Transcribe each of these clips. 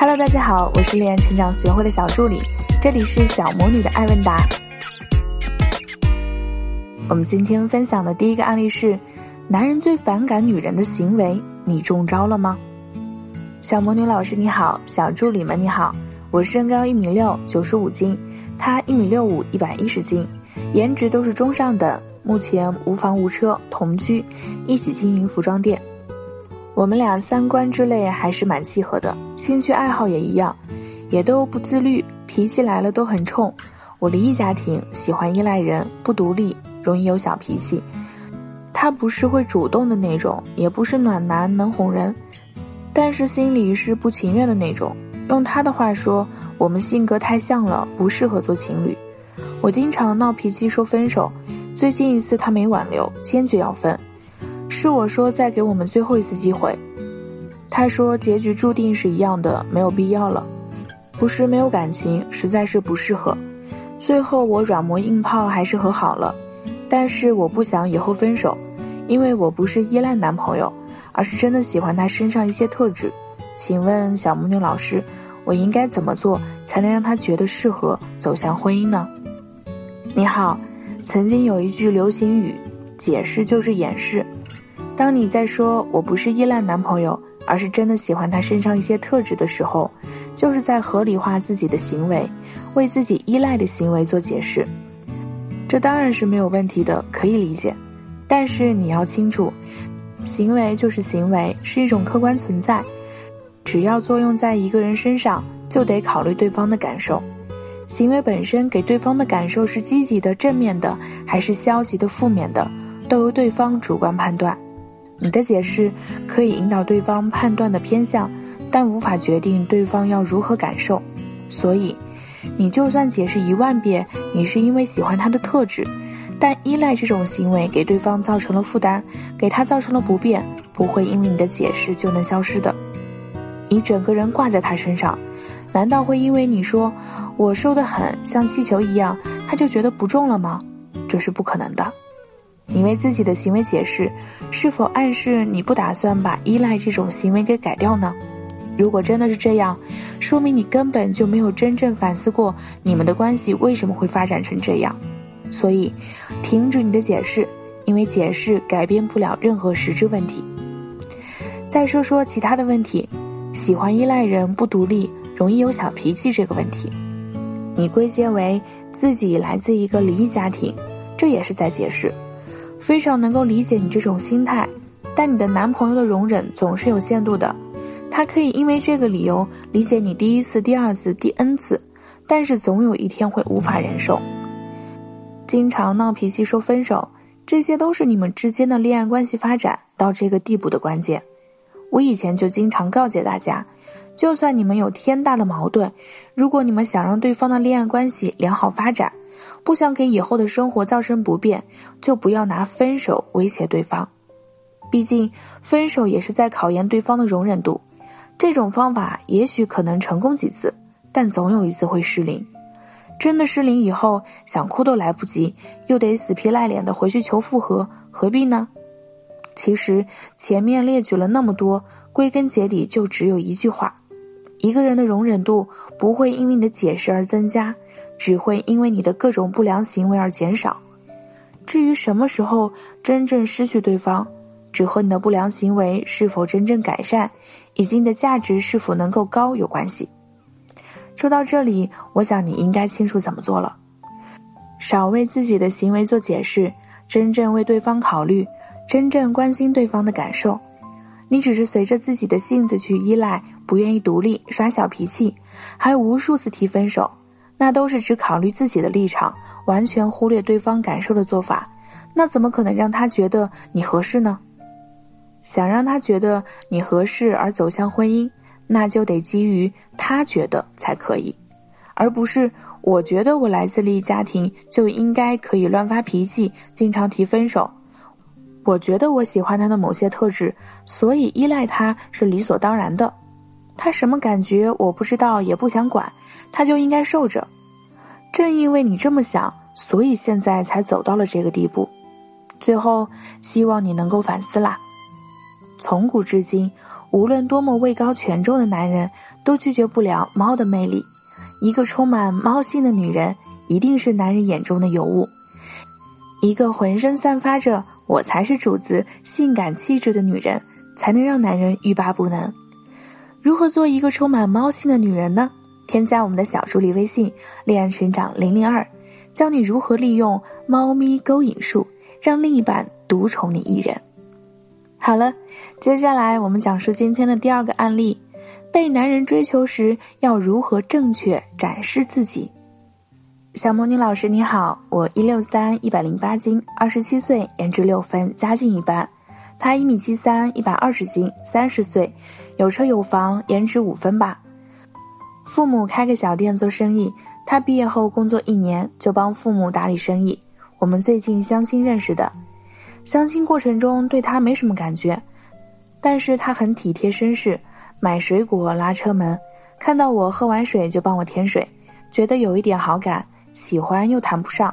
Hello，大家好，我是恋爱成长学会的小助理，这里是小魔女的爱问答。我们今天分享的第一个案例是：男人最反感女人的行为，你中招了吗？小魔女老师你好，小助理们你好，我身高一米六，九十五斤，他一米六五，一百一十斤，颜值都是中上等，目前无房无车，同居，一起经营服装店。我们俩三观之类还是蛮契合的，兴趣爱好也一样，也都不自律，脾气来了都很冲。我离异家庭，喜欢依赖人，不独立，容易有小脾气。他不是会主动的那种，也不是暖男能哄人，但是心里是不情愿的那种。用他的话说，我们性格太像了，不适合做情侣。我经常闹脾气说分手，最近一次他没挽留，坚决要分。是我说再给我们最后一次机会，他说结局注定是一样的，没有必要了。不是没有感情，实在是不适合。最后我软磨硬泡还是和好了，但是我不想以后分手，因为我不是依赖男朋友，而是真的喜欢他身上一些特质。请问小木女老师，我应该怎么做才能让他觉得适合走向婚姻呢？你好，曾经有一句流行语，解释就是掩饰。当你在说我不是依赖男朋友，而是真的喜欢他身上一些特质的时候，就是在合理化自己的行为，为自己依赖的行为做解释。这当然是没有问题的，可以理解。但是你要清楚，行为就是行为，是一种客观存在。只要作用在一个人身上，就得考虑对方的感受。行为本身给对方的感受是积极的、正面的，还是消极的、负面的，都由对方主观判断。你的解释可以引导对方判断的偏向，但无法决定对方要如何感受。所以，你就算解释一万遍，你是因为喜欢他的特质，但依赖这种行为给对方造成了负担，给他造成了不便，不会因为你的解释就能消失的。你整个人挂在他身上，难道会因为你说我瘦得很像气球一样，他就觉得不重了吗？这是不可能的。你为自己的行为解释，是否暗示你不打算把依赖这种行为给改掉呢？如果真的是这样，说明你根本就没有真正反思过你们的关系为什么会发展成这样。所以，停止你的解释，因为解释改变不了任何实质问题。再说说其他的问题，喜欢依赖人不独立，容易有小脾气这个问题，你归结为自己来自一个离异家庭，这也是在解释。非常能够理解你这种心态，但你的男朋友的容忍总是有限度的，他可以因为这个理由理解你第一次、第二次、第 N 次，但是总有一天会无法忍受。经常闹脾气说分手，这些都是你们之间的恋爱关系发展到这个地步的关键。我以前就经常告诫大家，就算你们有天大的矛盾，如果你们想让对方的恋爱关系良好发展。不想给以后的生活造成不便，就不要拿分手威胁对方。毕竟分手也是在考验对方的容忍度。这种方法也许可能成功几次，但总有一次会失灵。真的失灵以后，想哭都来不及，又得死皮赖脸的回去求复合，何必呢？其实前面列举了那么多，归根结底就只有一句话：一个人的容忍度不会因为你的解释而增加。只会因为你的各种不良行为而减少。至于什么时候真正失去对方，只和你的不良行为是否真正改善，以及你的价值是否能够高有关系。说到这里，我想你应该清楚怎么做了。少为自己的行为做解释，真正为对方考虑，真正关心对方的感受。你只是随着自己的性子去依赖，不愿意独立，耍小脾气，还无数次提分手。那都是只考虑自己的立场，完全忽略对方感受的做法，那怎么可能让他觉得你合适呢？想让他觉得你合适而走向婚姻，那就得基于他觉得才可以，而不是我觉得我来自离异家庭就应该可以乱发脾气，经常提分手。我觉得我喜欢他的某些特质，所以依赖他是理所当然的。他什么感觉我不知道，也不想管。他就应该受着，正因为你这么想，所以现在才走到了这个地步。最后，希望你能够反思啦。从古至今，无论多么位高权重的男人，都拒绝不了猫的魅力。一个充满猫性的女人，一定是男人眼中的尤物。一个浑身散发着“我才是主子”性感气质的女人，才能让男人欲罢不能。如何做一个充满猫性的女人呢？添加我们的小助理微信“恋爱成长零零二”，教你如何利用猫咪勾引术，让另一半独宠你一人。好了，接下来我们讲述今天的第二个案例：被男人追求时要如何正确展示自己。小魔女老师你好，我一六三一百零八斤，二十七岁，颜值六分，家境一般。他一米七三，一百二十斤，三十岁，有车有房，颜值五分吧。父母开个小店做生意，他毕业后工作一年就帮父母打理生意。我们最近相亲认识的，相亲过程中对他没什么感觉，但是他很体贴绅士，买水果拉车门，看到我喝完水就帮我添水，觉得有一点好感。喜欢又谈不上，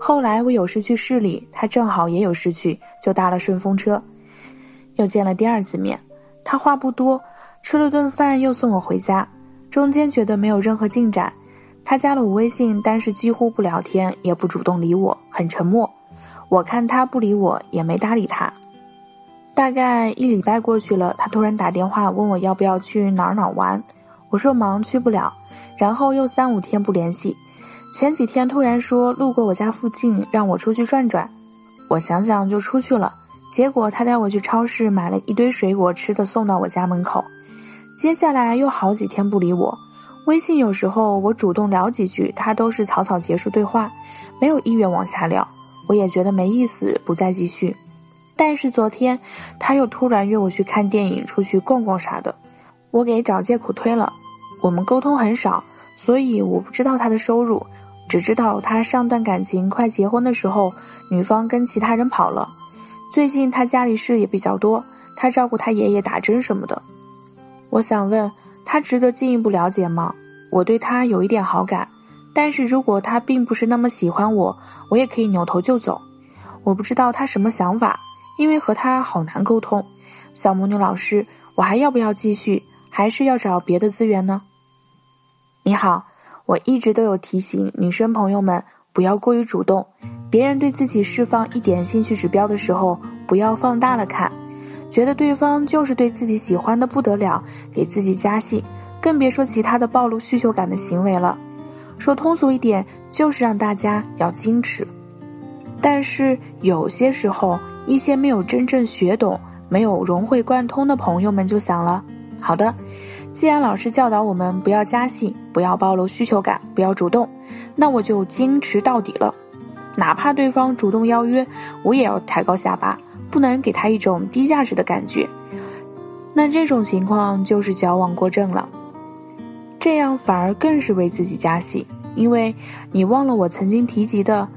后来我有事去市里，他正好也有事去，就搭了顺风车，又见了第二次面。他话不多，吃了顿饭又送我回家，中间觉得没有任何进展。他加了我微信，但是几乎不聊天，也不主动理我，很沉默。我看他不理我，也没搭理他。大概一礼拜过去了，他突然打电话问我要不要去哪哪玩，我说忙去不了，然后又三五天不联系。前几天突然说路过我家附近，让我出去转转，我想想就出去了。结果他带我去超市买了一堆水果吃的，送到我家门口。接下来又好几天不理我，微信有时候我主动聊几句，他都是草草结束对话，没有意愿往下聊。我也觉得没意思，不再继续。但是昨天他又突然约我去看电影、出去逛逛啥的，我给找借口推了。我们沟通很少，所以我不知道他的收入。只知道他上段感情快结婚的时候，女方跟其他人跑了。最近他家里事也比较多，他照顾他爷爷打针什么的。我想问他值得进一步了解吗？我对他有一点好感，但是如果他并不是那么喜欢我，我也可以扭头就走。我不知道他什么想法，因为和他好难沟通。小魔女老师，我还要不要继续，还是要找别的资源呢？你好。我一直都有提醒女生朋友们不要过于主动，别人对自己释放一点兴趣指标的时候，不要放大了看，觉得对方就是对自己喜欢的不得了，给自己加戏，更别说其他的暴露需求感的行为了。说通俗一点，就是让大家要矜持。但是有些时候，一些没有真正学懂、没有融会贯通的朋友们就想了，好的。既然老师教导我们不要加戏，不要暴露需求感，不要主动，那我就矜持到底了。哪怕对方主动邀约，我也要抬高下巴，不能给他一种低价值的感觉。那这种情况就是矫枉过正了，这样反而更是为自己加戏。因为你忘了我曾经提及的，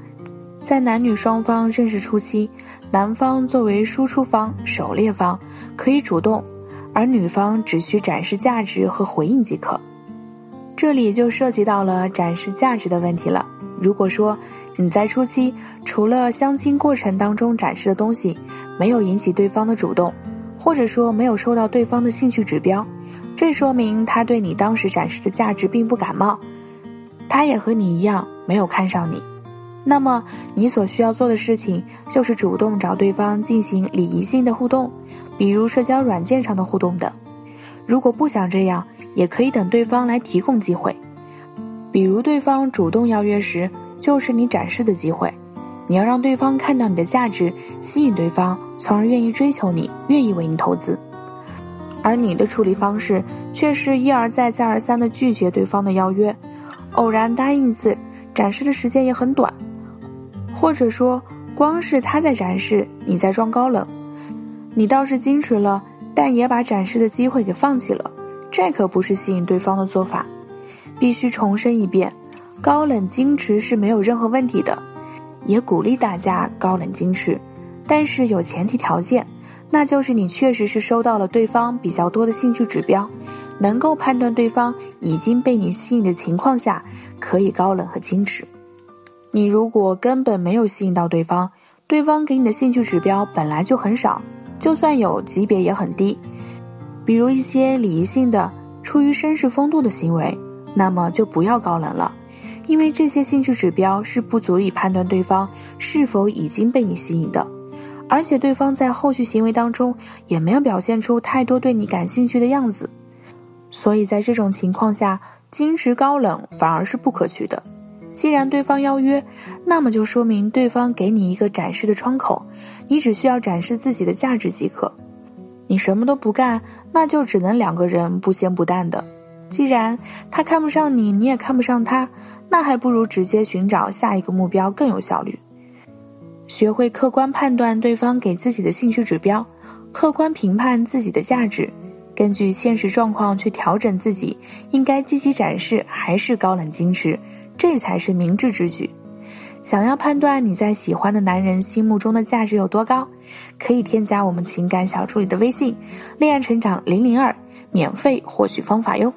在男女双方认识初期，男方作为输出方、狩猎方，可以主动。而女方只需展示价值和回应即可，这里就涉及到了展示价值的问题了。如果说你在初期除了相亲过程当中展示的东西没有引起对方的主动，或者说没有收到对方的兴趣指标，这说明他对你当时展示的价值并不感冒，他也和你一样没有看上你。那么你所需要做的事情就是主动找对方进行礼仪性的互动。比如社交软件上的互动等，如果不想这样，也可以等对方来提供机会。比如对方主动邀约时，就是你展示的机会。你要让对方看到你的价值，吸引对方，从而愿意追求你，愿意为你投资。而你的处理方式却是一而再、再而三的拒绝对方的邀约，偶然答应一次，展示的时间也很短，或者说光是他在展示，你在装高冷。你倒是矜持了，但也把展示的机会给放弃了，这可不是吸引对方的做法。必须重申一遍，高冷矜持是没有任何问题的，也鼓励大家高冷矜持，但是有前提条件，那就是你确实是收到了对方比较多的兴趣指标，能够判断对方已经被你吸引的情况下，可以高冷和矜持。你如果根本没有吸引到对方，对方给你的兴趣指标本来就很少。就算有级别也很低，比如一些礼仪性的、出于绅士风度的行为，那么就不要高冷了，因为这些兴趣指标是不足以判断对方是否已经被你吸引的，而且对方在后续行为当中也没有表现出太多对你感兴趣的样子，所以在这种情况下，矜持高冷反而是不可取的。既然对方邀约，那么就说明对方给你一个展示的窗口，你只需要展示自己的价值即可。你什么都不干，那就只能两个人不咸不淡的。既然他看不上你，你也看不上他，那还不如直接寻找下一个目标更有效率。学会客观判断对方给自己的兴趣指标，客观评判自己的价值，根据现实状况去调整自己应该积极展示还是高冷矜持。这才是明智之举。想要判断你在喜欢的男人心目中的价值有多高，可以添加我们情感小助理的微信“恋爱成长零零二”，免费获取方法哟。